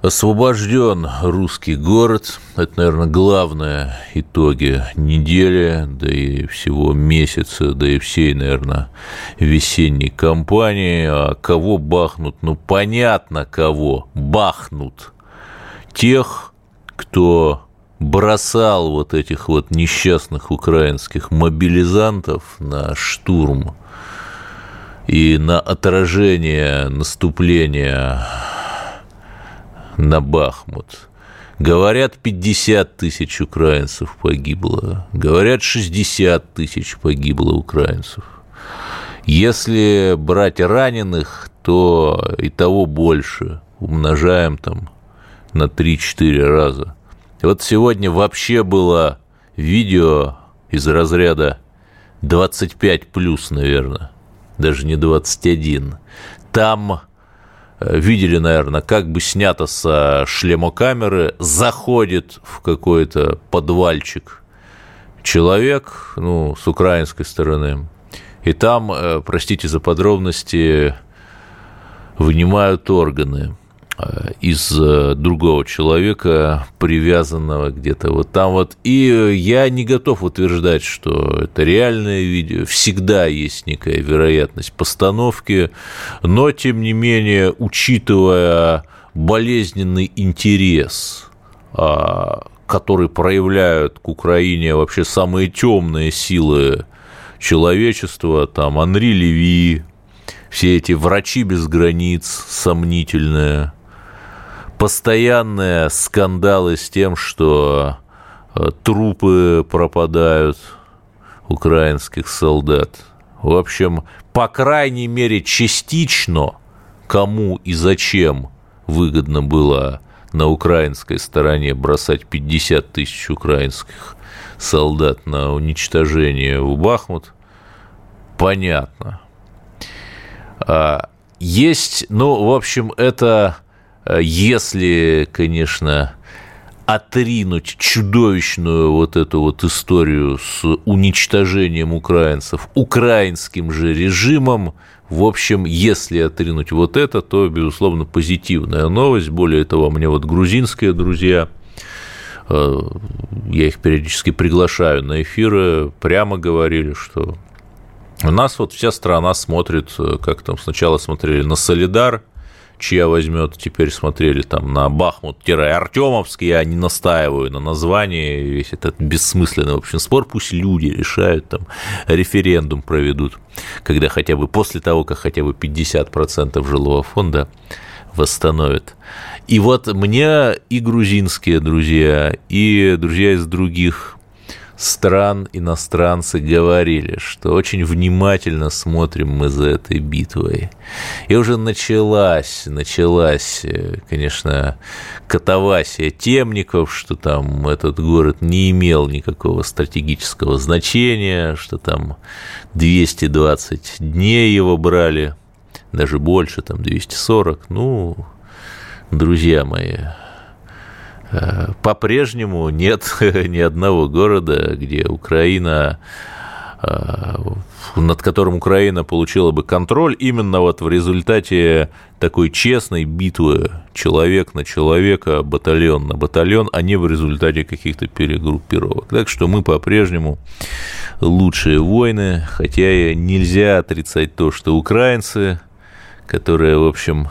Освобожден русский город. Это, наверное, главное итоги недели, да и всего месяца, да и всей, наверное, весенней кампании. А кого бахнут? Ну, понятно, кого бахнут. Тех, кто бросал вот этих вот несчастных украинских мобилизантов на штурм и на отражение наступления на Бахмут. Говорят, 50 тысяч украинцев погибло. Говорят, 60 тысяч погибло украинцев. Если брать раненых, то и того больше. Умножаем там на 3-4 раза. Вот сегодня вообще было видео из разряда 25 плюс, наверное, даже не 21. Там видели, наверное, как бы снято со шлемокамеры, заходит в какой-то подвальчик человек, ну, с украинской стороны, и там, э, простите за подробности, вынимают органы. Э, из э, другого человека, привязанного где-то вот там вот. И я не готов утверждать, что это реальное видео. Всегда есть некая вероятность постановки, но, тем не менее, учитывая болезненный интерес, а, который проявляют к Украине вообще самые темные силы человечества, там Анри Леви, все эти врачи без границ сомнительные – постоянные скандалы с тем, что э, трупы пропадают украинских солдат. В общем, по крайней мере, частично кому и зачем выгодно было на украинской стороне бросать 50 тысяч украинских солдат на уничтожение в Бахмут, понятно. А, есть, ну, в общем, это если, конечно, отринуть чудовищную вот эту вот историю с уничтожением украинцев украинским же режимом, в общем, если отринуть вот это, то, безусловно, позитивная новость. Более того, мне вот грузинские друзья, э, я их периодически приглашаю на эфиры, прямо говорили, что у нас вот вся страна смотрит, э, как там сначала смотрели на Солидар – чья возьмет, теперь смотрели там на Бахмут-Артемовский, я не настаиваю на названии, весь этот бессмысленный, в общем, спор, пусть люди решают, там, референдум проведут, когда хотя бы после того, как хотя бы 50% жилого фонда восстановят. И вот мне и грузинские друзья, и друзья из других стран иностранцы говорили, что очень внимательно смотрим мы за этой битвой. И уже началась, началась, конечно, катавасия темников, что там этот город не имел никакого стратегического значения, что там 220 дней его брали, даже больше, там 240. Ну, друзья мои, Э, по-прежнему нет ни одного города, где Украина э, над которым Украина получила бы контроль именно вот в результате такой честной битвы человек на человека, батальон на батальон, а не в результате каких-то перегруппировок. Так что мы по-прежнему лучшие войны, хотя нельзя отрицать то, что украинцы, которые, в общем,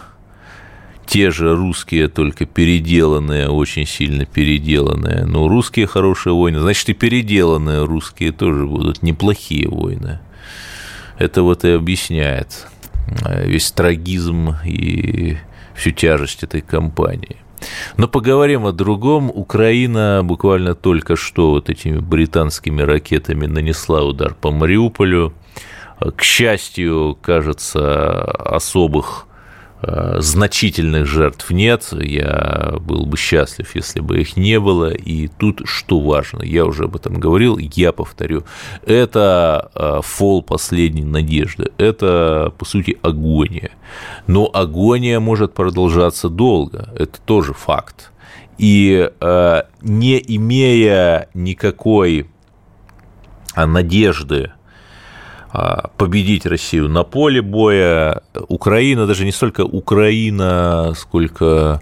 те же русские, только переделанные, очень сильно переделанные. Ну, русские хорошие войны, значит, и переделанные русские тоже будут неплохие войны. Это вот и объясняет э, весь трагизм и всю тяжесть этой кампании. Но поговорим о другом. Украина буквально только что вот этими британскими ракетами нанесла удар по Мариуполю. К счастью, кажется, особых Э, значительных жертв нет. Я был бы счастлив, если бы их не было. И тут что важно, я уже об этом говорил, я повторю, это э, фол последней надежды, это, по сути, агония. Но агония может продолжаться долго, это тоже факт. И э, не имея никакой надежды а, победить Россию на поле боя. Украина, даже не столько Украина, сколько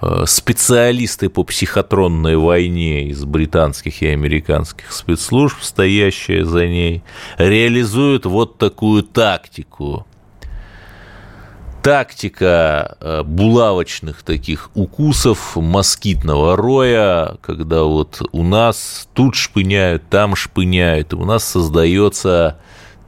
а, специалисты по психотронной войне из британских и американских спецслужб, стоящие за ней, реализуют вот такую тактику. Тактика а, булавочных таких укусов, москитного роя, когда вот у нас тут шпыняют, там шпыняют, и у нас создается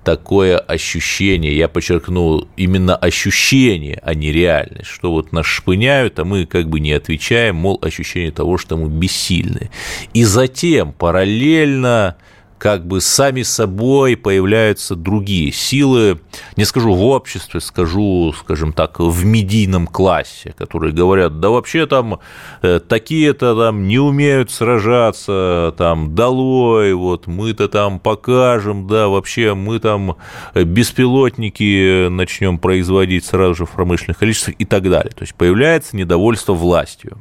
такое ощущение, я подчеркну, именно ощущение, а не реальность, что вот нас шпыняют, а мы как бы не отвечаем, мол, ощущение того, что мы бессильны. И затем параллельно как бы сами собой появляются другие силы, не скажу в обществе, скажу, скажем так, в медийном классе, которые говорят, да вообще там э, такие-то там не умеют сражаться, там долой, вот мы-то там покажем, да, вообще мы там беспилотники начнем производить сразу же в промышленных количествах и так далее. То есть появляется недовольство властью.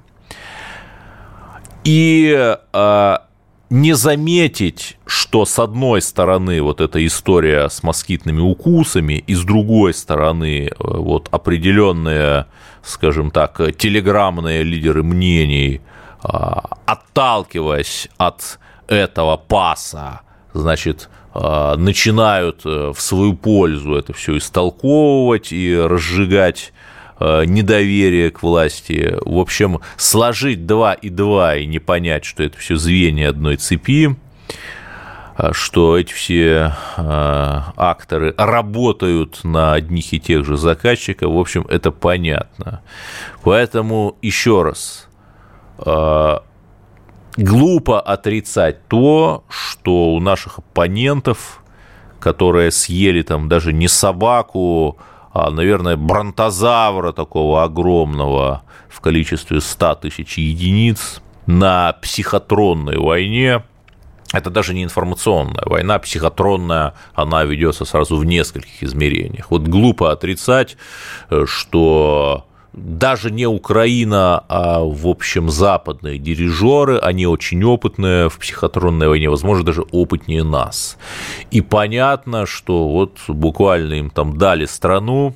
И а, не заметить, что с одной стороны вот эта история с москитными укусами, и с другой стороны э, вот определенные, скажем так, телеграммные лидеры мнений, а, отталкиваясь от этого паса, значит, а, начинают э, в свою пользу это все истолковывать и разжигать недоверие к власти. В общем, сложить два и два и не понять, что это все звенья одной цепи, э, что эти все э, акторы работают на одних и тех же заказчиков, в общем, это понятно. Поэтому еще раз, глупо отрицать то, что у наших оппонентов, которые съели там даже не собаку, наверное, бронтозавра такого огромного в количестве 100 тысяч единиц на психотронной войне. Это даже не информационная война, психотронная, она ведется сразу в нескольких измерениях. Вот глупо отрицать, э, что даже не Украина, а, в общем, западные дирижеры, они очень опытные в психотронной войне, возможно, даже опытнее нас. И понятно, что вот буквально им там дали страну,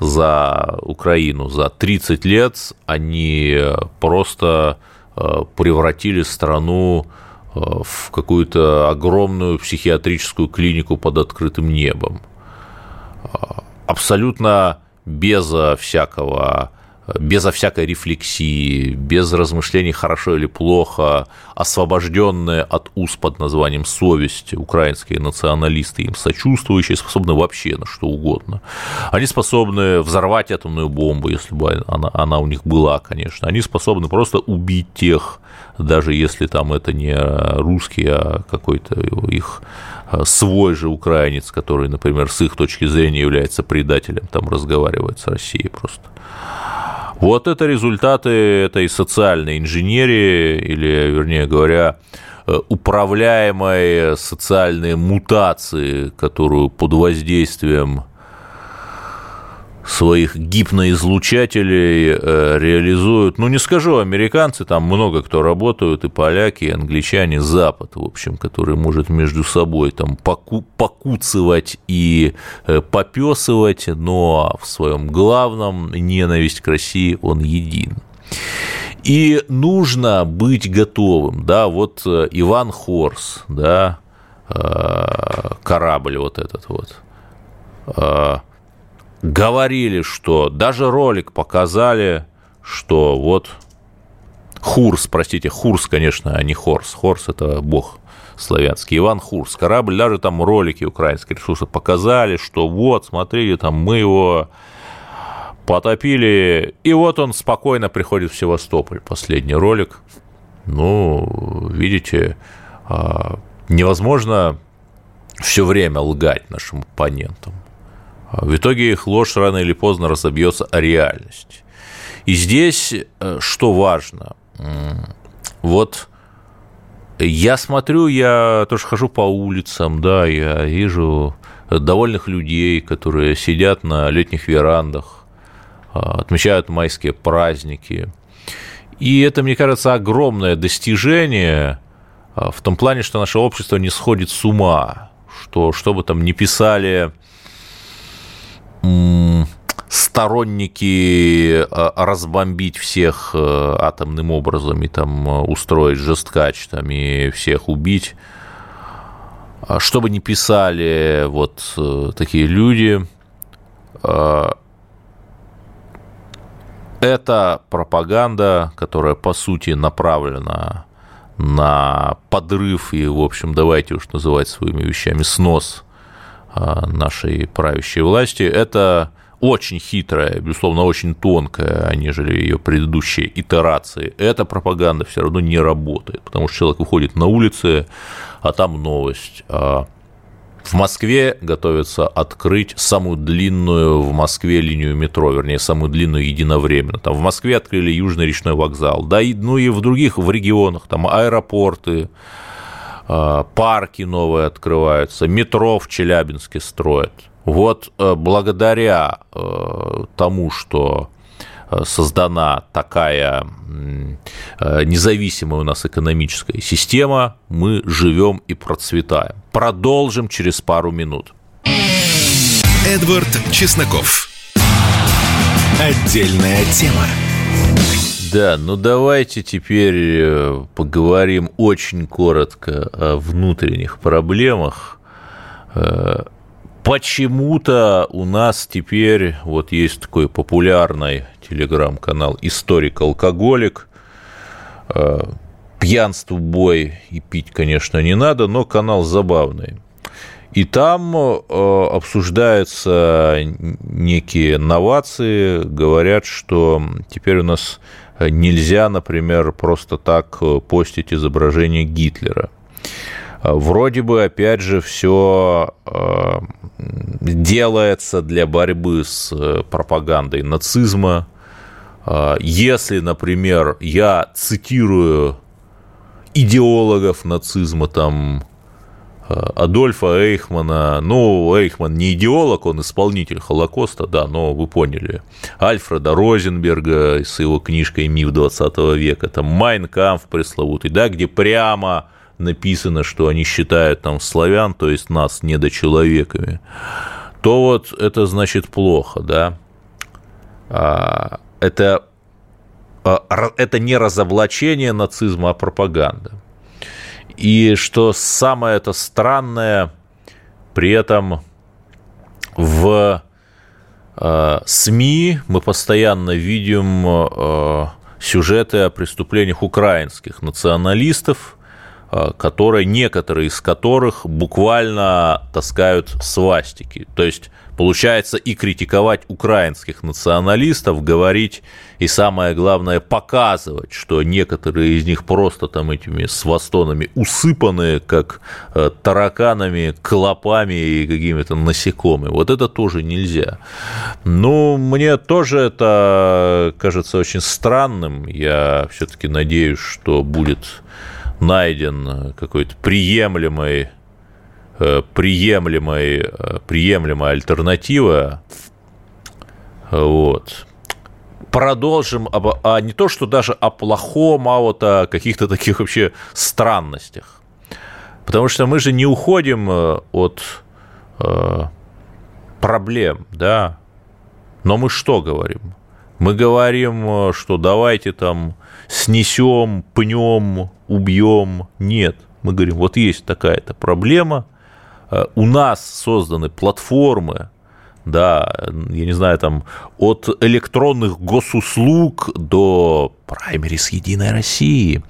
за Украину за 30 лет они просто э, превратили страну э, в какую-то огромную психиатрическую клинику под открытым небом. Э, абсолютно без всякого безо всякой рефлексии, без размышлений, хорошо или плохо, освобожденные от уз под названием совесть, украинские националисты, им сочувствующие, способны вообще на что угодно. Они способны взорвать атомную бомбу, если бы она, она у них была, конечно. Они способны просто убить тех, даже если там это не русский, а какой-то их а, свой же украинец, который, например, с их точки зрения является предателем, там разговаривает с Россией просто. Вот это результаты этой социальной инженерии, или, вернее говоря, э, управляемой социальной мутации, которую под воздействием своих гипноизлучателей э, реализуют, ну, не скажу, американцы, там много кто работают, и поляки, и англичане, Запад, в общем, который может между собой там поку покуцывать и э, попесывать, но в своем главном ненависть к России он един. И нужно быть готовым, да, вот э, Иван Хорс, да, корабль вот этот вот, говорили, что даже ролик показали, что вот Хурс, простите, Хурс, конечно, а не Хорс. Хорс – это бог славянский. Иван Хурс, корабль, даже там ролики украинские ресурсы показали, что вот, смотрите, там мы его потопили, и вот он спокойно приходит в Севастополь. Последний ролик. Ну, видите, а, невозможно все время лгать нашим оппонентам. В итоге их ложь рано или поздно разобьется о реальность. И здесь что важно? Вот я смотрю, я тоже хожу по улицам, да, я вижу довольных людей, которые сидят на летних верандах, а, отмечают майские праздники. И это, мне кажется, огромное достижение а, в том плане, что наше общество не сходит с ума, что что бы там ни писали сторонники а, разбомбить всех э, атомным образом и там э, устроить жесткач там, и всех убить. А что бы ни писали вот э, такие люди, это пропаганда, которая, по сути, направлена на подрыв и, в общем, давайте уж называть своими вещами, снос нашей правящей власти. Это очень хитрая, безусловно, очень тонкая, нежели ее предыдущие итерации, эта пропаганда все равно не работает, потому что человек выходит на улицы, а там новость. А в Москве готовится открыть самую длинную в Москве линию метро, вернее, самую длинную единовременно. Там в Москве открыли Южный речной вокзал, да, и, ну и в других, в регионах, там аэропорты, а, парки новые открываются, метро в Челябинске строят – вот э, благодаря э, тому, что э, создана такая независимая у нас экономическая система, мы живем и процветаем. Продолжим через пару минут. Эдвард Чесноков. Отдельная тема. Да, ну давайте теперь поговорим очень коротко о внутренних проблемах Почему-то у нас теперь вот есть такой популярный телеграм-канал «Историк Алкоголик». Э, пьянству бой и пить, конечно, не надо, но канал забавный. И там э, обсуждаются некие новации, говорят, что теперь у нас нельзя, например, просто так постить изображение Гитлера. Вроде бы, опять же, все э, делается для борьбы с э, пропагандой нацизма. Э, если, например, я цитирую идеологов нацизма, там, Адольфа Эйхмана, ну, Эйхман не идеолог, он исполнитель Холокоста, да, но вы поняли, Альфреда Розенберга с его книжкой «Миф 20 века», там Майнкамф пресловутый, да, где прямо написано, что они считают там славян, то есть нас недочеловеками, то вот это значит плохо, да. А, это, а, это не разоблачение нацизма, а пропаганда. И что самое это странное, при этом в э, СМИ мы постоянно видим э, сюжеты о преступлениях украинских националистов, Э, которые, некоторые из которых буквально таскают свастики. То есть получается и критиковать украинских националистов, говорить и самое главное показывать, что некоторые из них просто там этими свастонами усыпаны, как э, тараканами, клопами и какими-то насекомыми. Вот это тоже нельзя. Ну, мне тоже это кажется очень странным. Я все-таки надеюсь, что будет найден какой-то приемлемый приемлемой, э, приемлемая альтернатива. Вот. Продолжим, об, а не то, что даже о плохом, а вот о каких-то таких вообще странностях. Потому что мы же не уходим э, от э, проблем, да. Но мы что говорим? Мы говорим, что давайте там снесем, пнем, убьем. Нет. Мы говорим, вот есть такая-то проблема, э, у нас созданы платформы, да, я не знаю, там, от электронных госуслуг до праймерис Единой России,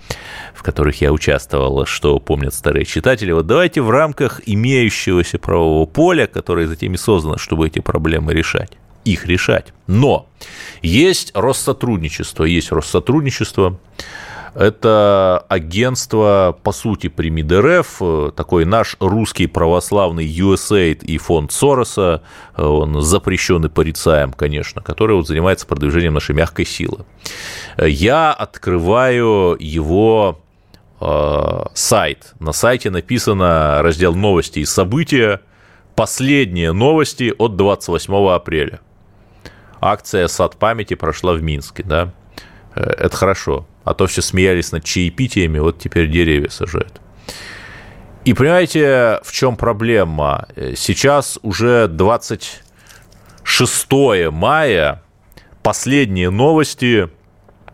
в которых я участвовал, что помнят старые читатели. Вот давайте в рамках имеющегося правового поля, которое затем и создано, чтобы эти проблемы решать, их решать. Но есть Россотрудничество, есть Россотрудничество, Это агентство, по сути, при МИДРФ, такой наш русский православный USAID и фонд Сороса, он запрещенный порицаем, конечно, который вот занимается продвижением нашей мягкой силы. Я открываю его э, сайт. На сайте написано раздел новости и события, последние новости от 28 апреля. Акция «Сад памяти» прошла в Минске, да? Э, это хорошо. А то все смеялись над чаепитиями, вот теперь деревья сажают. И понимаете, в чем проблема? Сейчас уже 26 мая, последние новости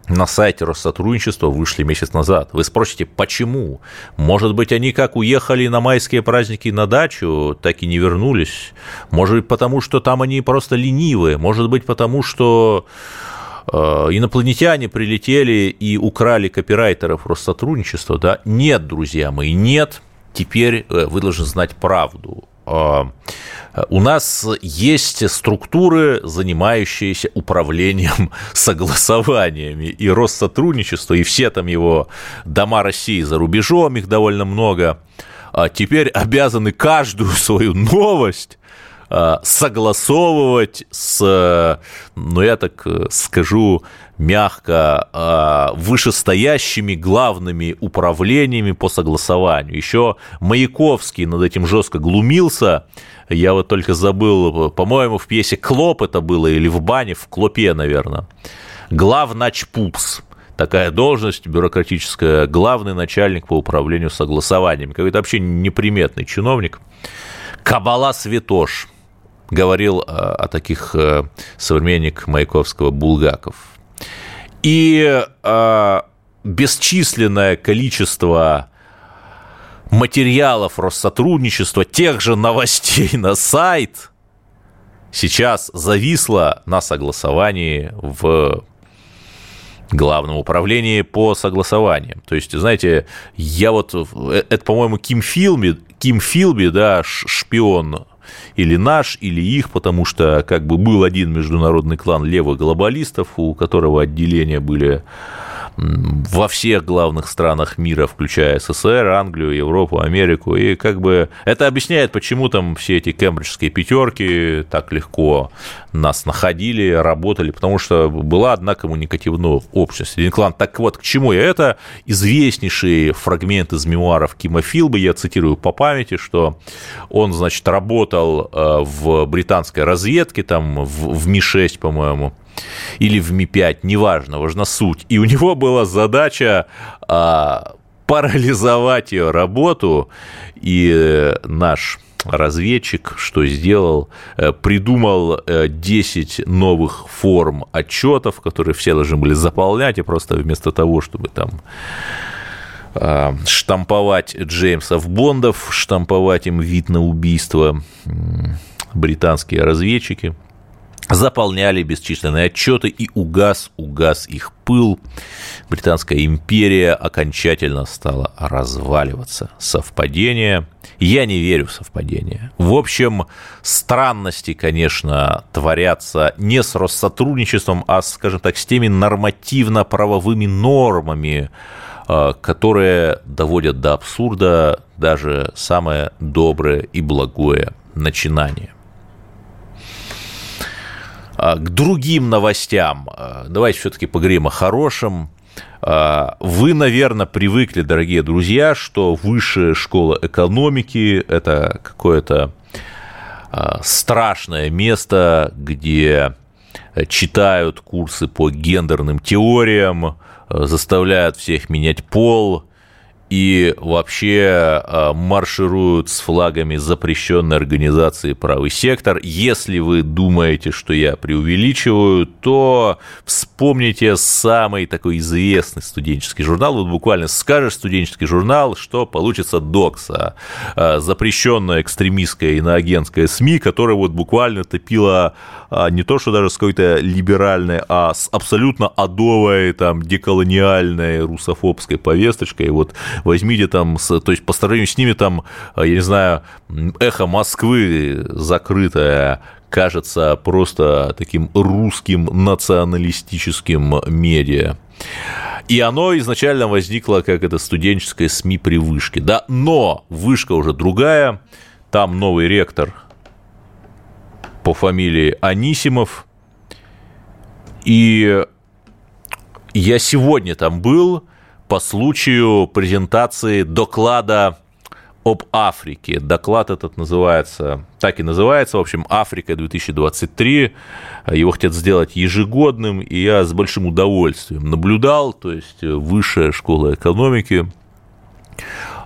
на сайте Россотрудничества вышли месяц назад. Вы спросите, почему? Может быть, они как уехали на майские праздники на дачу, так и не вернулись? Может быть, потому что там они просто ленивые? Может быть, потому что Э, инопланетяне прилетели и украли копирайтеров Россотрудничества, да? Нет, друзья мои, нет. Теперь э, вы должны знать правду. Э, у нас есть структуры, занимающиеся управлением согласованиями и Россотрудничество, и все там его дома России за рубежом, их довольно много, а теперь обязаны каждую свою новость Э, согласовывать с, ну я так э, скажу мягко, э, вышестоящими главными управлениями по согласованию. Еще Маяковский над этим жестко глумился, я вот только забыл, по-моему, в пьесе «Клоп» это было, или в бане, в «Клопе», наверное. Главначпупс такая должность бюрократическая, главный начальник по управлению согласованиями. Какой-то вообще неприметный чиновник. Кабала Святош – говорил э, о таких э, современник Маяковского Булгаков. И э, бесчисленное количество материалов Россотрудничества, тех же новостей на сайт сейчас зависло на согласовании в Главном управлении по согласованиям. То есть, знаете, я вот, это, по-моему, Ким Филби, Ким Филби, да, шпион или наш, или их, потому что как бы был один международный клан левых глобалистов, у которого отделения были во всех главных странах мира, включая СССР, Англию, Европу, Америку. И как бы это объясняет, почему там все эти кембриджские пятерки так легко нас находили, работали, потому что была одна коммуникативная общность. Один клан. Так вот, к чему я это? Известнейший фрагмент из мемуаров Кима Филба, я цитирую по памяти, что он, значит, работал э, в британской разведке, там в Ми-6, по-моему, или в Ми-5, неважно, важна суть. И у него была задача а, парализовать ее работу, и э, наш разведчик что сделал? Э, придумал 10 э, новых форм отчетов, которые все должны были заполнять, и просто вместо того, чтобы там а, штамповать Джеймсов Бондов, штамповать им вид на убийство британские разведчики – заполняли бесчисленные отчеты, и угас, угас их пыл. Британская империя окончательно стала разваливаться. Совпадение? Я не верю в совпадение. В общем, странности, конечно, творятся не с Россотрудничеством, а, скажем так, с теми нормативно-правовыми нормами, э, которые доводят до абсурда даже самое доброе и благое начинание. А, к другим новостям. А, давайте все-таки поговорим о хорошем. А, вы, наверное, привыкли, дорогие друзья, что высшая школа экономики – это какое-то страшное место, где читают курсы по гендерным теориям, заставляют всех менять пол, и вообще э, маршируют с флагами запрещенной организации «Правый сектор». Если вы думаете, что я преувеличиваю, то вспомните самый такой известный студенческий журнал. Вот буквально скажешь студенческий журнал, что получится докса. Э, запрещенная экстремистская иноагентская СМИ, которая вот буквально топила а, не то, что даже с какой-то либеральной, а с абсолютно адовой, там, деколониальной русофобской повесточкой. Вот возьмите там, то есть по сравнению с ними там, а, я не знаю, эхо Москвы закрытое, кажется просто таким русским националистическим медиа. И оно изначально возникло как это студенческое СМИ при вышке. Да? Но вышка уже другая, там новый ректор по фамилии Анисимов. И я сегодня там был по случаю презентации доклада об Африке. Доклад этот называется, так и называется, в общем, «Африка 2023». Его хотят сделать ежегодным, и я с большим удовольствием наблюдал, то есть высшая школа экономики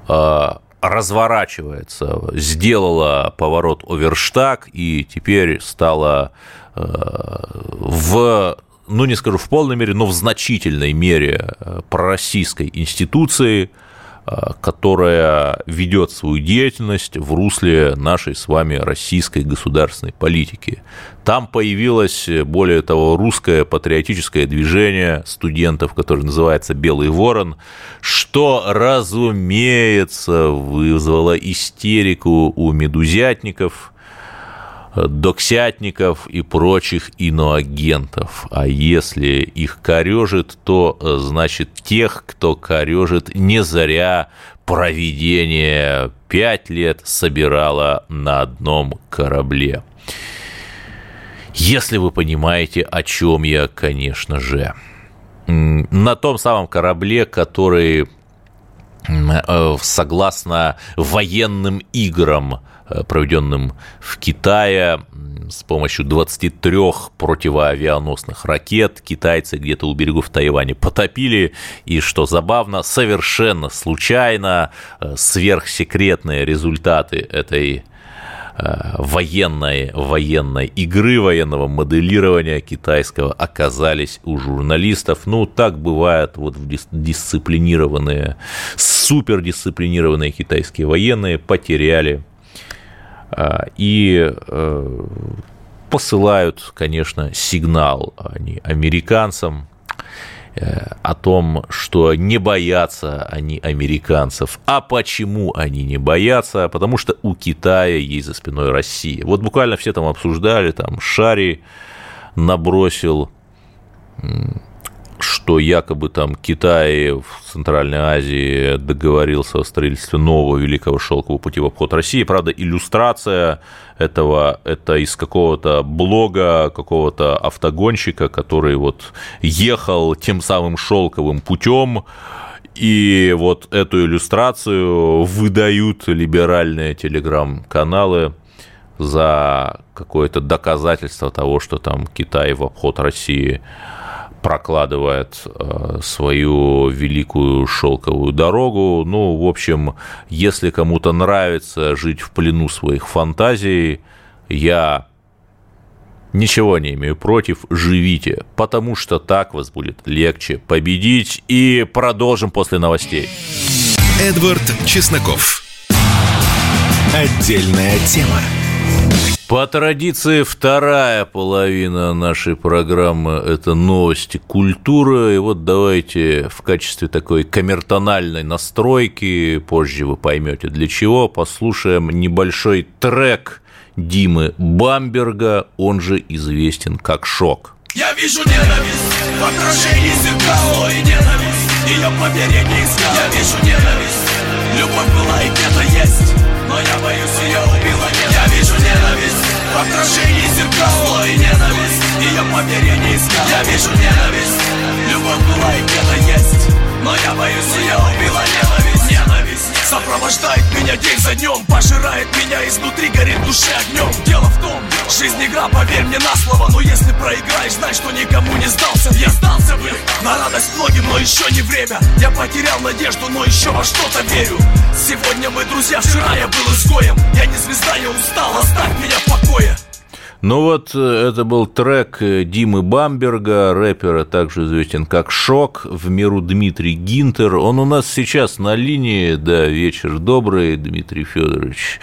а, разворачивается, сделала поворот оверштаг и теперь стала а, в ну, не скажу в полной мере, но в значительной мере пророссийской институции – Э, которая ведет свою деятельность в русле нашей с вами российской государственной политики. Там появилось, более того, русское патриотическое движение студентов, которое называется «Белый ворон», что, разумеется, вызвало истерику у медузятников – доксятников и прочих иноагентов. А если их корежит, то значит тех, кто корежит не заря проведение пять лет собирала на одном корабле. Если вы понимаете, о чем я, конечно же. На том самом корабле, который э, согласно военным играм Э, проведенным в Китае с помощью 23 противоавианосных ракет. Китайцы где-то у берегов Тайваня потопили, и, что забавно, совершенно случайно э, сверхсекретные результаты этой э, военной, военной игры, военного моделирования китайского оказались у журналистов. Ну, так бывает вот в дисциплинированные, супердисциплинированные китайские военные потеряли и э, посылают, конечно, сигнал они американцам э, о том, что не боятся они американцев. А почему они не боятся? Потому что у Китая есть за спиной Россия. Вот буквально все там обсуждали, там Шари набросил что якобы там Китай в Центральной Азии договорился о строительстве нового великого шелкового пути в обход России. Правда, иллюстрация этого это из какого-то блога какого-то автогонщика, который вот ехал тем самым шелковым путем, и вот эту иллюстрацию выдают либеральные телеграм-каналы за какое-то доказательство того, что там Китай в обход России прокладывает э, свою великую шелковую дорогу. Ну, в общем, если кому-то нравится жить в плену своих фантазий, я ничего не имею против, живите, потому что так вас будет легче победить. И продолжим после новостей. Эдвард Чесноков. Отдельная тема. По традиции, вторая половина нашей программы – это новости культуры. И вот давайте в качестве такой камертональной настройки, позже вы поймете для чего, послушаем небольшой трек Димы Бамберга, он же известен как «Шок». Я вижу ненависть в отражении зеркала и ненависть Ее помереть не искал Я вижу ненависть Любовь была и где-то есть Но я боюсь, ее убила нет Я вижу ненависть В отражении зеркала и ненависть. Ее поверья не искал. Я вижу ненависть. Любовь была и где-то есть. Но я боюсь, ее убила ненависть Ненависть Сопровождает меня день за днем Пожирает меня изнутри, горит душе огнем. Дело в том, жизнь игра, поверь мне на слово Но если проиграешь, знай, что никому не сдался. Я сдался бы на радость многим, но еще не время. Я потерял надежду, но еще во что-то верю. Сегодня мы друзья, вчера я был изгоем. Я не звезда, я устал, оставь меня в покое ну вот, э, это был трек э, Димы Бамберга, рэпера, также известен как Шок, в миру Дмитрий Гинтер. Он у нас сейчас на линии, да, вечер добрый, Дмитрий Федорович.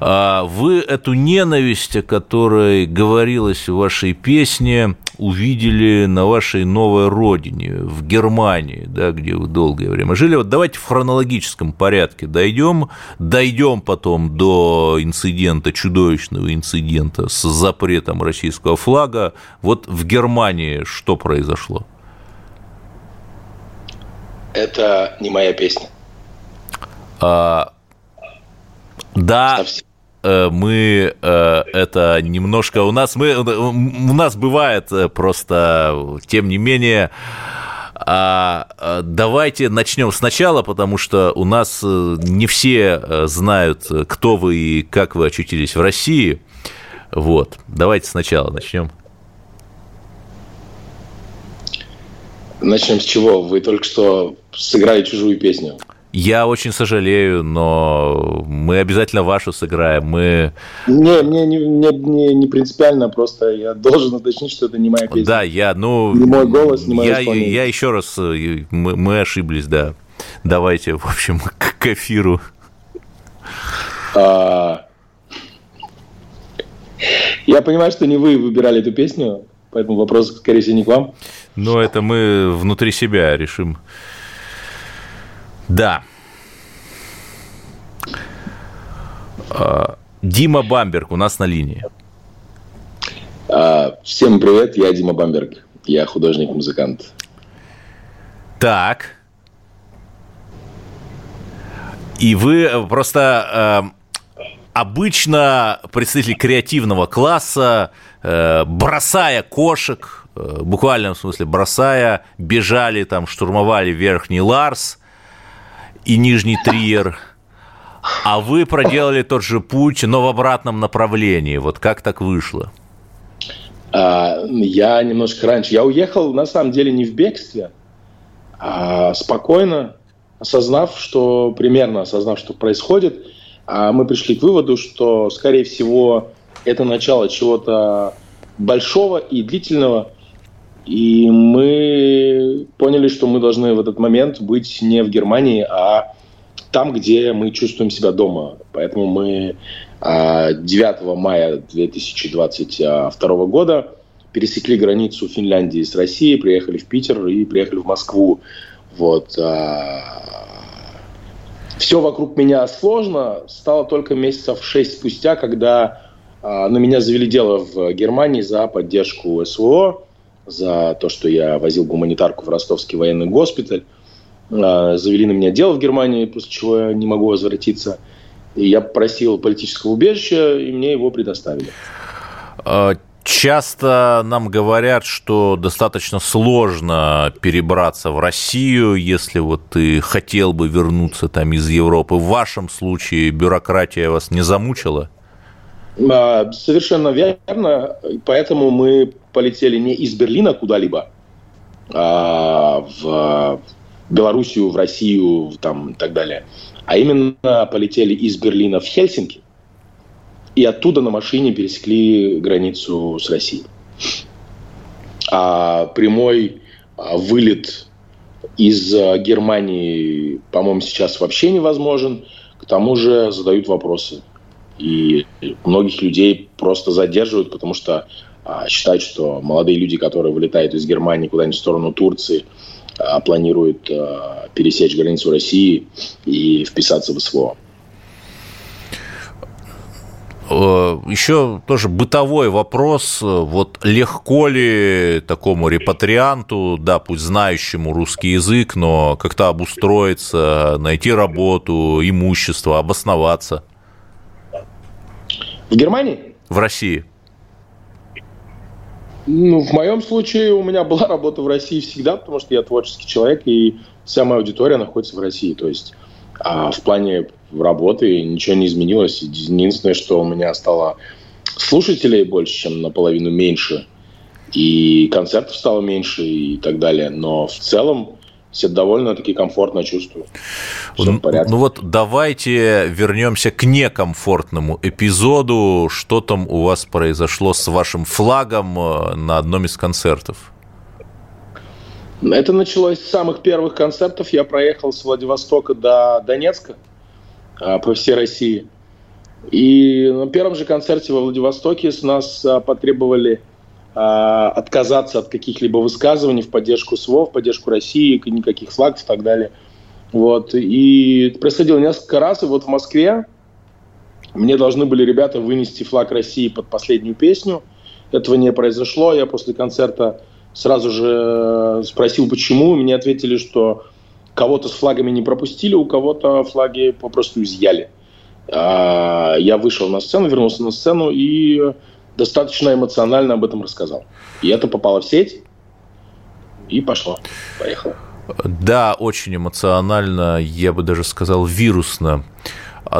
А вы эту ненависть, о которой говорилось в вашей песне, увидели на вашей новой родине, в Германии, да, где вы долгое время жили. Вот давайте в хронологическом порядке дойдем, дойдем потом до инцидента, чудовищного инцидента с запретом российского флага. Вот в Германии что произошло? Это не моя песня. А, да, Совсем. Э, мы э, это немножко у нас мы у нас бывает э, просто тем не менее а, давайте начнем сначала, потому что у нас не все знают, кто вы и как вы очутились в России. Вот, давайте сначала начнем. Начнем с чего? Вы только что сыграли чужую песню. Я очень сожалею, но мы обязательно вашу сыграем. Мы... Не, мне не, не, не, не принципиально, просто я должен уточнить, что это не моя песня. Да, я, ну... Не мой голос, не мое я, я еще раз, э, мы, мы ошиблись, да. Давайте, в общем, к, к эфиру. А... Я понимаю, что не вы выбирали эту песню, поэтому вопрос, скорее всего, не к вам. Но это мы внутри себя решим да. А, Дима Бамберг у нас на линии. А, всем привет, я Дима Бамберг. Я художник-музыкант. Так. И вы просто э, обычно представители креативного класса, э, бросая кошек, э, буквально в смысле бросая, бежали там, штурмовали Верхний Ларс, и Нижний Триер, а вы проделали тот же путь, но в обратном направлении. Вот как так вышло? А, я немножко раньше. Я уехал, на самом деле, не в бегстве, а спокойно, осознав, что, примерно осознав, что происходит, а мы пришли к выводу, что, скорее всего, это начало чего-то большого и длительного, и мы поняли, что мы должны в этот момент быть не в Германии, а там, где мы чувствуем себя дома. Поэтому мы 9 а, мая 2022 года пересекли границу Финляндии с Россией, приехали в Питер и приехали в Москву. Вот. А, Все вокруг меня сложно. Стало только месяцев шесть спустя, когда а, на меня завели дело в Германии за поддержку СВО за то, что я возил гуманитарку в ростовский военный госпиталь. А, завели на меня дело в Германии, после чего я не могу возвратиться. И я просил политического убежища, и мне его предоставили. А, часто нам говорят, что достаточно сложно перебраться в Россию, если вот ты хотел бы вернуться там из Европы. В вашем случае бюрократия вас не замучила? А, совершенно верно. Поэтому мы полетели не из Берлина куда-либо, а в Белоруссию, в Россию там, и так далее, а именно полетели из Берлина в Хельсинки и оттуда на машине пересекли границу с Россией. А прямой а, вылет из Германии, по-моему, сейчас вообще невозможен. К тому же задают вопросы. И многих людей просто задерживают, потому что а, считают, что молодые люди, которые вылетают из Германии куда-нибудь в сторону Турции, а, планируют а, пересечь границу России и вписаться в СВО. Э, Еще тоже бытовой вопрос. Вот легко ли такому репатрианту, да, пусть знающему русский язык, но как-то обустроиться, найти работу, имущество, обосноваться? В Германии? В России. Ну, в моем случае у меня была работа в России всегда, потому что я творческий человек, и вся моя аудитория находится в России. То есть а в плане работы ничего не изменилось. Единственное, что у меня стало слушателей больше, чем наполовину меньше, и концертов стало меньше и так далее. Но в целом себя довольно-таки комфортно чувствую. Все в порядке. Ну вот давайте вернемся к некомфортному эпизоду. Что там у вас произошло с вашим флагом э, на одном из концертов? Это началось с самых первых концертов. Я проехал с Владивостока до Донецка а, по всей России. И на первом же концерте во Владивостоке с нас а, потребовали отказаться от каких-либо высказываний в поддержку СВО, в поддержку России, никаких флагов и так далее. Вот. И происходило несколько раз, и вот в Москве мне должны были ребята вынести флаг России под последнюю песню. Этого не произошло. Я после концерта сразу же спросил, почему. Мне ответили, что кого-то с флагами не пропустили, у кого-то флаги попросту изъяли. А, я вышел на сцену, вернулся на сцену и достаточно эмоционально об этом рассказал. И это попало в сеть, и пошло. Поехало. Да, очень эмоционально, я бы даже сказал, вирусно.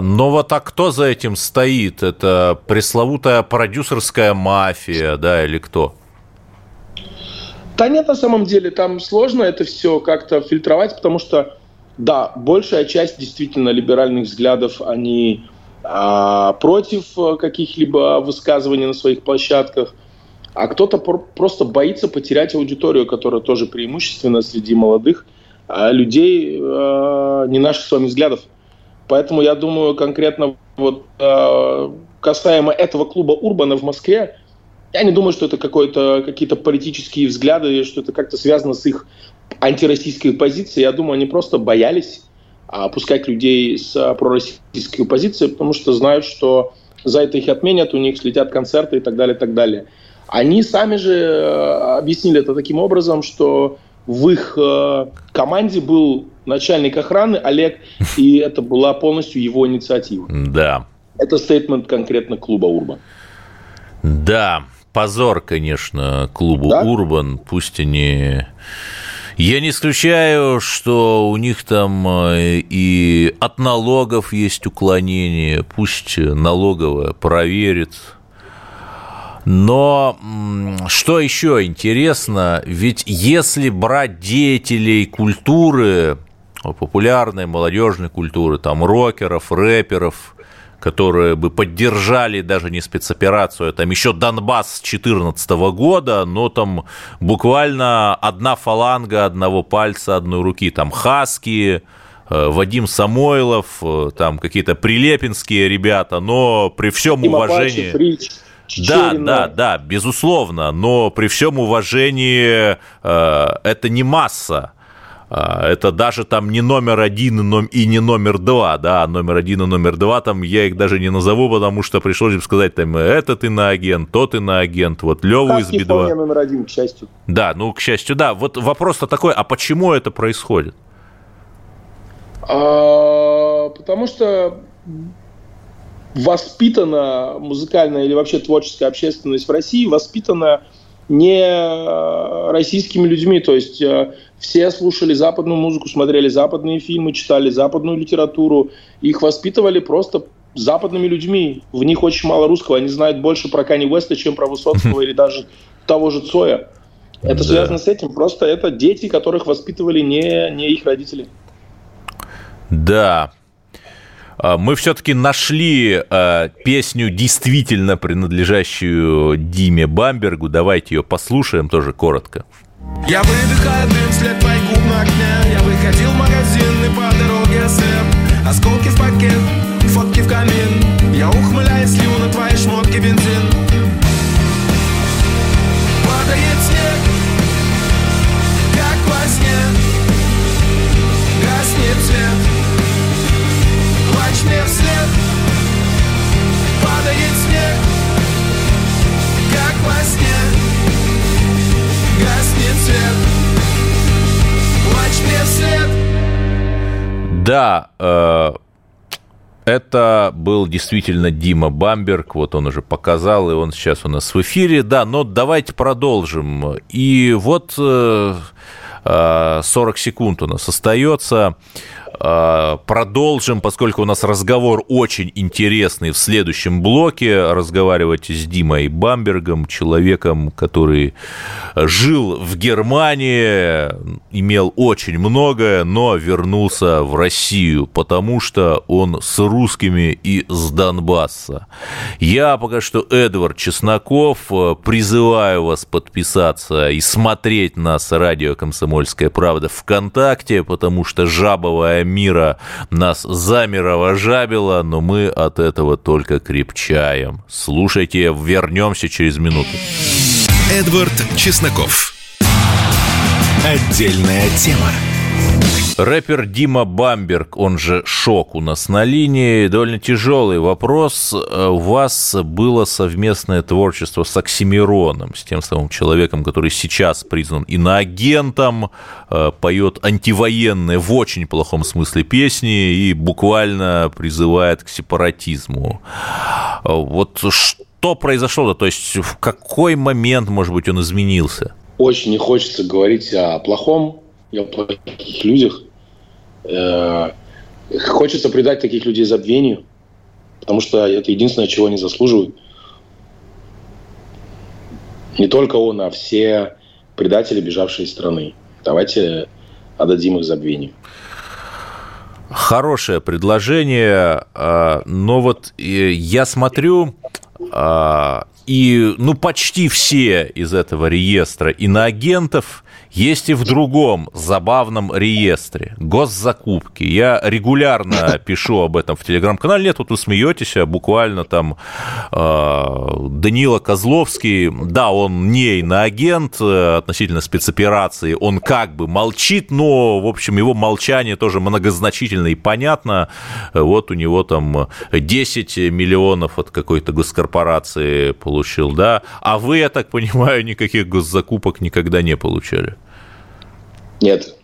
Но вот а кто за этим стоит? Это пресловутая продюсерская мафия, да, или кто? Да нет, на самом деле, там сложно это все как-то фильтровать, потому что, да, большая часть действительно либеральных взглядов, они а, против э, каких-либо высказываний на своих площадках, а кто-то просто боится потерять аудиторию, которая тоже преимущественно среди молодых а людей а, не наших с вами взглядов. Поэтому я думаю, конкретно вот а, касаемо этого клуба Урбана в Москве, я не думаю, что это какие-то политические взгляды, что это как-то связано с их антироссийской позицией. Я думаю, они просто боялись опускать людей с пророссийской позиции, потому что знают, что за это их отменят, у них слетят концерты и так далее, и так далее. Они сами же э, объяснили это таким образом, что в их команде был начальник охраны Олег, и это была полностью его инициатива. Да. Это стейтмент конкретно клуба «Урбан». Да, позор, конечно, клубу да? «Урбан», пусть они... Я не исключаю, что у них там э, и от налогов есть уклонение, пусть налоговая проверит, но что еще интересно, ведь если брать деятелей культуры, популярной молодежной культуры, там рокеров, рэперов, которые бы поддержали даже не спецоперацию, а там еще Донбасс с 2014 года, но там буквально одна фаланга одного пальца одной руки, там Хаски, э, Вадим Самойлов, э, там какие-то прилепинские ребята, но при всем Тима уважении... Пачи, да, да, да, безусловно, но при всем уважении э, это не масса. Э, это даже там не номер один и не номер два, да, номер один и номер два, там я их даже не назову, потому что пришлось бы сказать, там, этот иноагент, тот иноагент, вот Леву из Би-2. номер один, к счастью. Да, ну, к счастью, да. Вот вопрос-то такой, а почему это происходит? А, потому что воспитана музыкальная или вообще творческая общественность в России, воспитана не э, российскими людьми. То есть все слушали западную музыку, смотрели западные фильмы, читали западную литературу. Их воспитывали просто западными людьми. В них очень мало русского. Они знают больше про Кани Уэста, чем про Высоцкого или даже того же Цоя. Это связано с этим. Просто это дети, которых воспитывали не, не их родители. Да, а, мы все-таки нашли э, песню, действительно принадлежащую Диме Бамбергу. Давайте ее послушаем тоже коротко. Я выдыхаю дым вслед твоих губ на окне Я выходил в магазин и по дороге слеп Осколки в пакет, фотки в камин. Я ухмыляюсь, лью на твои шмотки бензин. Падает снег, как во сне. Гаснет свет Плачь мне вслед. Падает снег Как во сне Да, э, это был действительно Дима Бамберг, вот он уже показал, и он сейчас у нас в эфире. Да, но давайте продолжим. И вот 40 э, э, секунд у нас остается. А, продолжим, поскольку у нас разговор очень интересный в следующем блоке. Разговаривать с Димой Бамбергом, человеком, который жил в Германии, имел очень многое, но вернулся в Россию, потому что он с русскими и с Донбасса. Я пока что Эдвард Чесноков. Призываю вас подписаться и смотреть нас радио «Комсомольская правда» ВКонтакте, потому что жабовая мира нас замирово жабило, но мы от этого только крепчаем. Слушайте, вернемся через минуту. Эдвард Чесноков. Отдельная тема. Рэпер Дима Бамберг, он же Шок у нас на линии. Довольно тяжелый вопрос. У вас было совместное творчество с Оксимироном, с тем самым человеком, который сейчас признан иноагентом, э, поет антивоенные в очень плохом смысле песни и буквально призывает к сепаратизму. Вот что произошло-то? То есть в какой момент, может быть, он изменился? Очень не хочется говорить о плохом и о плохих людях. Э, хочется предать таких людей забвению, потому что это единственное, чего они заслуживают. Не только он, а все предатели, бежавшие из страны. Давайте отдадим их забвению. Хорошее предложение, а, но вот э, я смотрю, а, и ну почти все из этого реестра иноагентов есть и в другом забавном реестре – госзакупки. Я регулярно пишу об этом в телеграм-канале. Нет, вот вы смеетесь, а буквально там э, Данила Козловский, да, он не иноагент э, относительно спецоперации, он как бы молчит, но, в общем, его молчание тоже многозначительно и понятно. Вот у него там 10 миллионов от какой-то госкорпорации получил, да, а вы, я так понимаю, никаких госзакупок никогда не получали. Нет.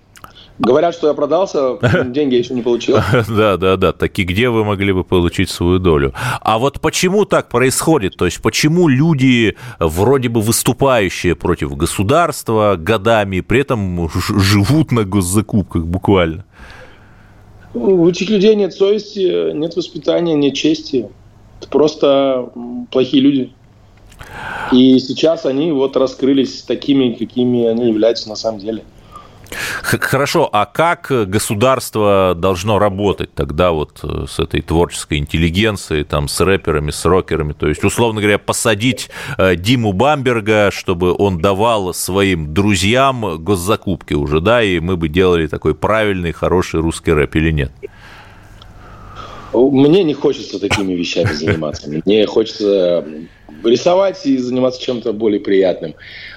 Говорят, что я продался, деньги я еще не получил. Да, да, да. Так и где вы могли бы получить свою долю? А вот почему так происходит? То есть почему люди, вроде бы выступающие против государства годами, при этом живут на госзакупках буквально? У этих людей нет совести, нет воспитания, нет чести. Это просто плохие люди. И сейчас они вот раскрылись такими, какими они являются на самом деле. Хорошо, а как государство должно работать тогда вот э, с этой творческой интеллигенцией, там, с рэперами, с рокерами? То есть, условно говоря, посадить э, Диму Бамберга, чтобы он давал своим друзьям госзакупки уже, да, и мы бы делали такой правильный, хороший русский рэп или нет? Мне не хочется такими вещами заниматься. Мне хочется рисовать и заниматься чем-то более приятным.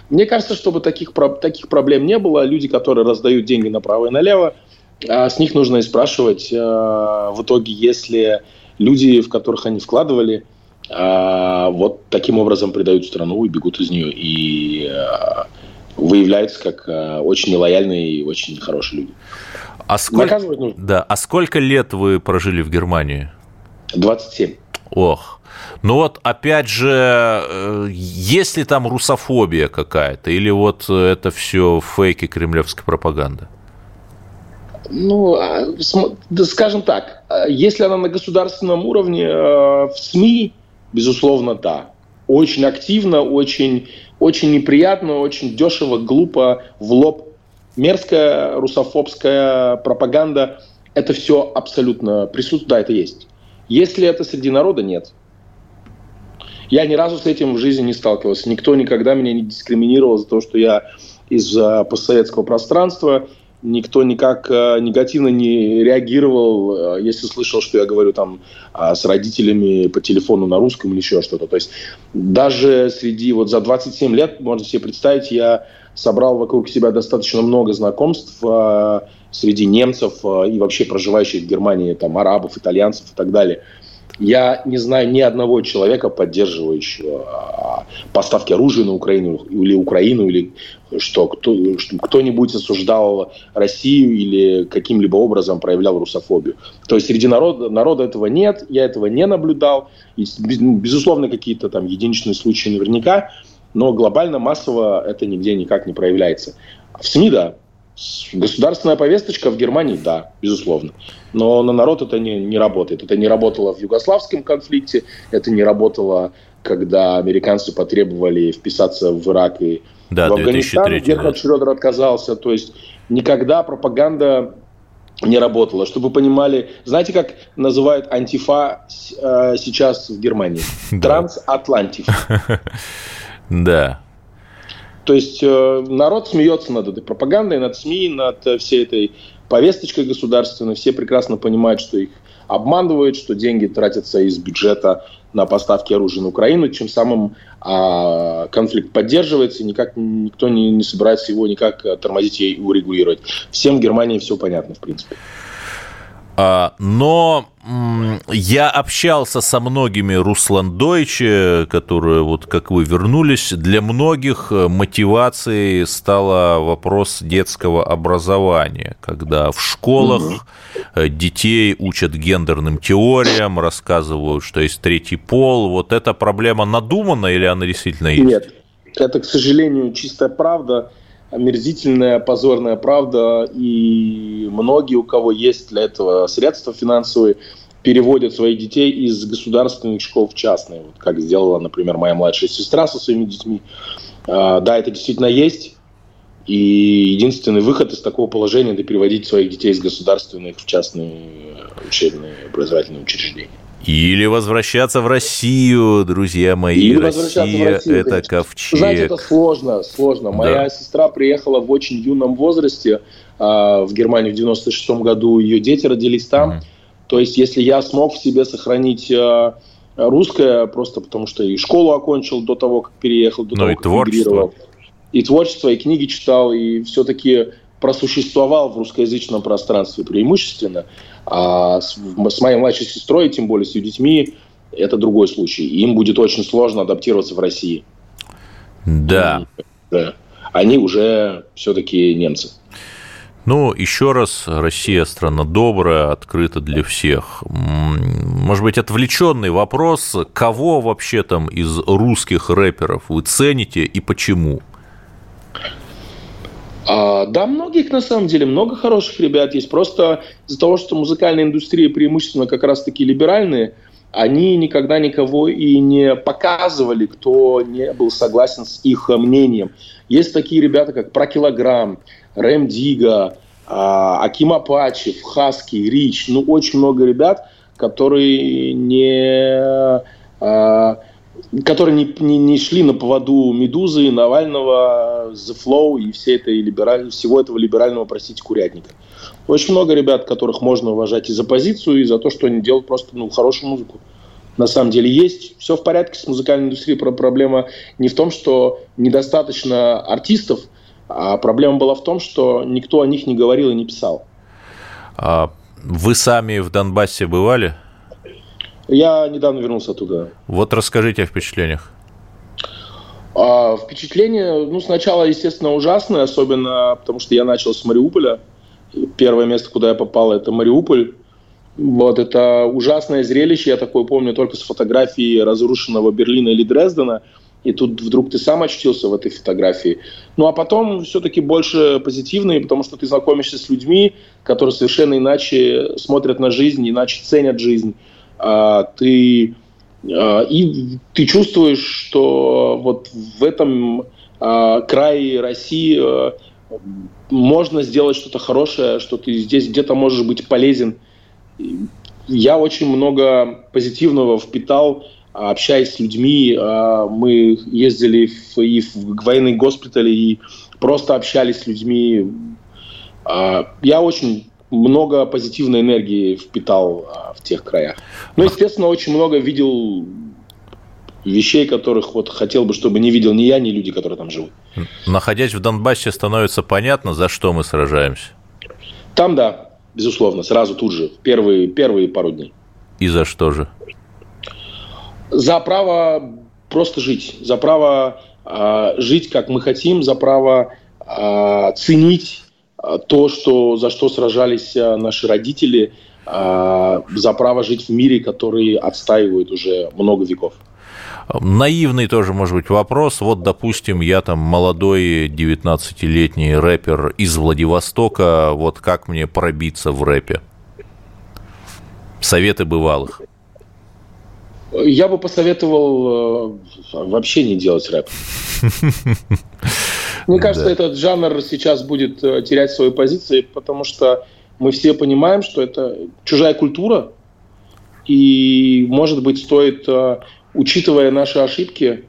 Мне кажется, чтобы таких, таких проблем не было, люди, которые раздают деньги направо и налево, а, с них нужно и спрашивать а, в итоге, если люди, в которых они вкладывали, а, вот таким образом предают страну и бегут из нее, и выявляются как очень нелояльные и очень нехорошие люди. А сколько, да, а сколько лет вы прожили в Германии? 27. Ох, ну вот, опять же, э, есть ли там русофобия какая-то, или вот это все фейки кремлевской пропаганды? Ну, а, скажем так, а, если она на государственном уровне, э, в СМИ, безусловно, да. Очень активно, очень, очень неприятно, очень дешево, глупо, в лоб. Мерзкая русофобская пропаганда, это все абсолютно присутствует, да, это есть. Если это среди народа, нет. Я ни разу с этим в жизни не сталкивался. Никто никогда меня не дискриминировал за то, что я из постсоветского пространства. Никто никак э, негативно не реагировал, э, если слышал, что я говорю там э, с родителями по телефону на русском или еще что-то. То есть даже среди, вот за 27 лет, можно себе представить, я собрал вокруг себя достаточно много знакомств э, среди немцев э, и вообще проживающих в Германии, там, арабов, итальянцев и так далее – я не знаю ни одного человека, поддерживающего а, поставки оружия на Украину или Украину, или что, кто, что кто-нибудь осуждал Россию или каким-либо образом проявлял русофобию. То есть среди народа, народа этого нет, я этого не наблюдал. И, безусловно, какие-то там единичные случаи наверняка, но глобально, массово это нигде никак не проявляется. В СМИ, да, Государственная повесточка в Германии, да, безусловно. Но на народ это не, не работает. Это не работало в югославском конфликте, это не работало, когда американцы потребовали вписаться в Ирак и да, в Афганистан. Герхард Шредер отказался. То есть никогда пропаганда не работала. Чтобы вы понимали, знаете, как называют антифа э, сейчас в Германии? Трансатлантив. Да. То есть э, народ смеется над этой пропагандой, над СМИ, над э, всей этой повесточкой государственной, все прекрасно понимают, что их обманывают, что деньги тратятся из бюджета на поставки оружия на Украину, чем самым а, конфликт поддерживается, и никак никто не, не собирается его никак тормозить и урегулировать. Всем в Германии все понятно, в принципе. А, но я общался со многими русландойче, которые, вот как вы вернулись, для многих э, мотивацией стал вопрос детского образования, когда в школах угу. детей учат гендерным теориям, рассказывают, что есть третий пол. Вот эта проблема надумана или она действительно есть? Нет, это, к сожалению, чистая правда омерзительная, позорная правда, и многие, у кого есть для этого средства финансовые, переводят своих детей из государственных школ в частные, вот как сделала, например, моя младшая сестра со своими детьми. А, да, это действительно есть, и единственный выход из такого положения – это переводить своих детей из государственных в частные учебные образовательные учреждения. Или возвращаться в Россию, друзья мои. Или Россия Россию, это конечно. ковчег. Знаете, это сложно, сложно. Да. Моя сестра приехала в очень юном возрасте э, в Германию в 96 году. Ее дети родились там. Mm. То есть, если я смог в себе сохранить э, русское, просто потому что и школу окончил до того, как переехал, до Но того, и как творчество. мигрировал. И творчество, и книги читал, и все-таки просуществовал в русскоязычном пространстве преимущественно. А с, с моей младшей сестрой, тем более с ее детьми, это другой случай. Им будет очень сложно адаптироваться в России. Да. да. Они уже все-таки немцы. Ну, еще раз, Россия страна добрая, открыта для всех. Может быть, отвлеченный вопрос, кого вообще там из русских рэперов вы цените и почему? А, да, многих на самом деле, много хороших ребят есть. Просто из-за того, что музыкальная индустрия преимущественно как раз-таки либеральные, они никогда никого и не показывали, кто не был согласен с их мнением. Есть такие ребята, как Про Килограмм, Рэм Дига, а, Аким Апачев, Хаски, Рич. Ну, очень много ребят, которые не а, которые не, не, не шли на поводу Медузы, Навального, The Flow и всей этой либераль... всего этого либерального, простите, курятника. Очень много ребят, которых можно уважать и за позицию, и за то, что они делают просто ну, хорошую музыку. На самом деле есть. Все в порядке с музыкальной индустрией. Проблема не в том, что недостаточно артистов, а проблема была в том, что никто о них не говорил и не писал. А вы сами в Донбассе бывали? Я недавно вернулся оттуда. Вот расскажите о впечатлениях. А, впечатление, ну, сначала, естественно, ужасное, особенно потому что я начал с Мариуполя. Первое место, куда я попал, это Мариуполь. Вот, это ужасное зрелище, я такое помню только с фотографии разрушенного Берлина или Дрездена. И тут вдруг ты сам очутился в этой фотографии. Ну а потом все-таки больше позитивные, потому что ты знакомишься с людьми, которые совершенно иначе смотрят на жизнь, иначе ценят жизнь. А, ты а, и ты чувствуешь, что вот в этом а, крае России можно сделать что-то хорошее, что ты здесь где-то можешь быть полезен. Я очень много позитивного впитал, общаясь с людьми. Мы ездили в, и в военный госпиталь, и просто общались с людьми. Я очень много позитивной энергии впитал а, в тех краях. Ну, естественно, очень много видел вещей, которых вот хотел бы, чтобы не видел ни я, ни люди, которые там живут. Находясь в Донбассе, становится понятно, за что мы сражаемся? Там, да, безусловно, сразу тут же, первые, первые пару дней. И за что же? За право просто жить, за право э, жить, как мы хотим, за право э, ценить то, что, за что сражались а, наши родители, а, за право жить в мире, который отстаивают уже много веков. Наивный тоже, может быть, вопрос. Вот, допустим, я там молодой 19-летний рэпер из Владивостока. Вот как мне пробиться в рэпе? Советы бывалых. Я бы посоветовал э, вообще не делать рэп. Мне кажется, да. этот жанр сейчас будет э, терять свои позиции, потому что мы все понимаем, что это чужая культура, и, может быть, стоит, э, учитывая наши ошибки,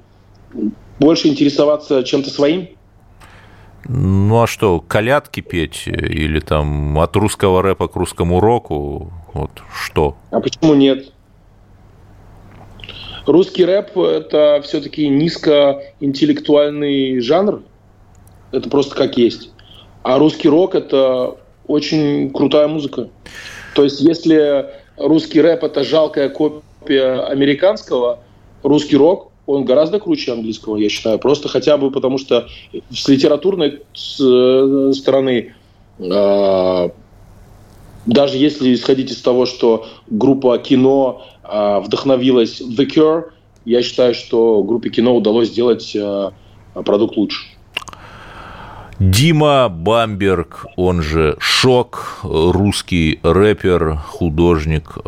больше интересоваться чем-то своим. Ну а что, колядки петь или там от русского рэпа к русскому року? Вот что? А почему нет? Русский рэп – это все-таки низкоинтеллектуальный жанр. Это просто как есть. А русский рок – это очень крутая музыка. То есть если русский рэп – это жалкая копия американского, русский рок он гораздо круче английского, я считаю. Просто хотя бы потому, что с литературной э, стороны, э, даже если исходить из того, что группа кино э, вдохновилась The Cure, я считаю, что группе кино удалось сделать продукт лучше. Дима Бамберг, он же Шок, русский рэпер, художник,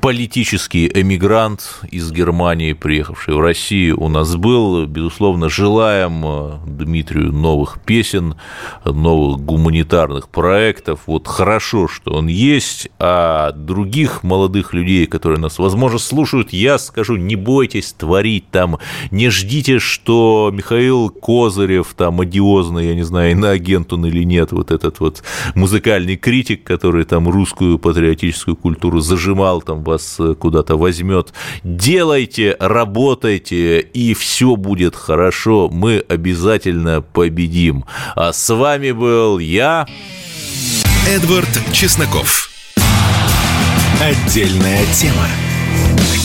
политический эмигрант из Германии, приехавший в Россию, у нас был. Безусловно, желаем э, Дмитрию новых песен, новых гуманитарных проектов. Вот хорошо, что он есть, а других молодых людей, которые нас, возможно, слушают, я скажу, не бойтесь творить там, не ждите, что Михаил Козырев, там, одиозный, я не знаю, иноагент он или нет, вот этот вот музыкальный критик, который там русскую патриотическую культуру зажимал там вас э, куда-то возьмет. Делайте, работайте, и все будет хорошо. Мы обязательно победим. А с вами был я... Эдвард Чесноков. Отдельная тема.